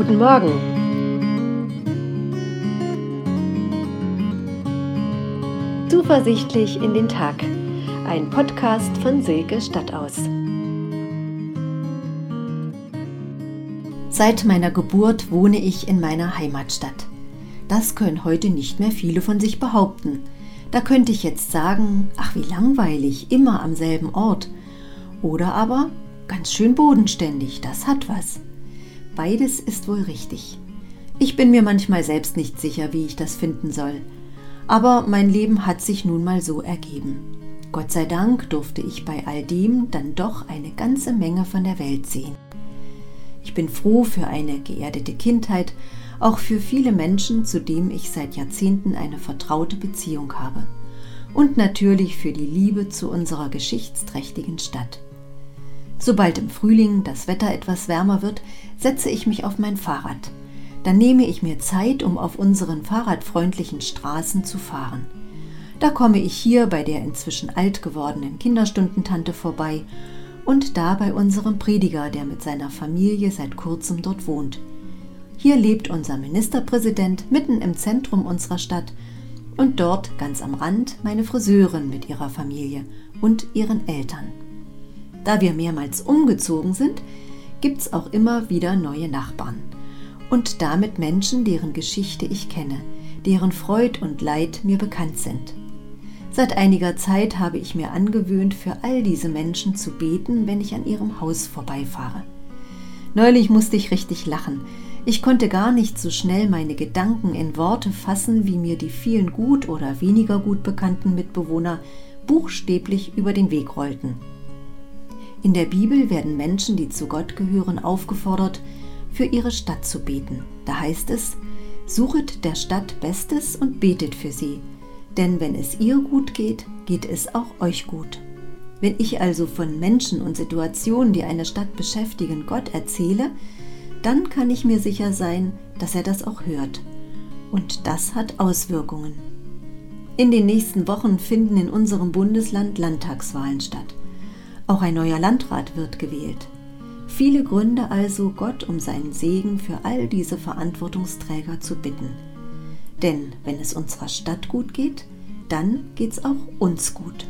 Guten Morgen. Zuversichtlich in den Tag. Ein Podcast von Silke Stadtaus. Seit meiner Geburt wohne ich in meiner Heimatstadt. Das können heute nicht mehr viele von sich behaupten. Da könnte ich jetzt sagen, ach wie langweilig, immer am selben Ort. Oder aber, ganz schön bodenständig, das hat was. Beides ist wohl richtig. Ich bin mir manchmal selbst nicht sicher, wie ich das finden soll. Aber mein Leben hat sich nun mal so ergeben. Gott sei Dank durfte ich bei all dem dann doch eine ganze Menge von der Welt sehen. Ich bin froh für eine geerdete Kindheit, auch für viele Menschen, zu denen ich seit Jahrzehnten eine vertraute Beziehung habe. Und natürlich für die Liebe zu unserer geschichtsträchtigen Stadt. Sobald im Frühling das Wetter etwas wärmer wird, setze ich mich auf mein Fahrrad. Dann nehme ich mir Zeit, um auf unseren fahrradfreundlichen Straßen zu fahren. Da komme ich hier bei der inzwischen alt gewordenen Kinderstundentante vorbei und da bei unserem Prediger, der mit seiner Familie seit kurzem dort wohnt. Hier lebt unser Ministerpräsident mitten im Zentrum unserer Stadt und dort ganz am Rand meine Friseurin mit ihrer Familie und ihren Eltern. Da wir mehrmals umgezogen sind, gibt's auch immer wieder neue Nachbarn. Und damit Menschen, deren Geschichte ich kenne, deren Freud und Leid mir bekannt sind. Seit einiger Zeit habe ich mir angewöhnt, für all diese Menschen zu beten, wenn ich an ihrem Haus vorbeifahre. Neulich musste ich richtig lachen. Ich konnte gar nicht so schnell meine Gedanken in Worte fassen, wie mir die vielen gut oder weniger gut bekannten Mitbewohner buchstäblich über den Weg rollten. In der Bibel werden Menschen, die zu Gott gehören, aufgefordert, für ihre Stadt zu beten. Da heißt es, suchet der Stadt Bestes und betet für sie, denn wenn es ihr gut geht, geht es auch euch gut. Wenn ich also von Menschen und Situationen, die eine Stadt beschäftigen, Gott erzähle, dann kann ich mir sicher sein, dass er das auch hört. Und das hat Auswirkungen. In den nächsten Wochen finden in unserem Bundesland Landtagswahlen statt. Auch ein neuer Landrat wird gewählt. Viele Gründe also, Gott um seinen Segen für all diese Verantwortungsträger zu bitten. Denn wenn es unserer Stadt gut geht, dann geht's auch uns gut.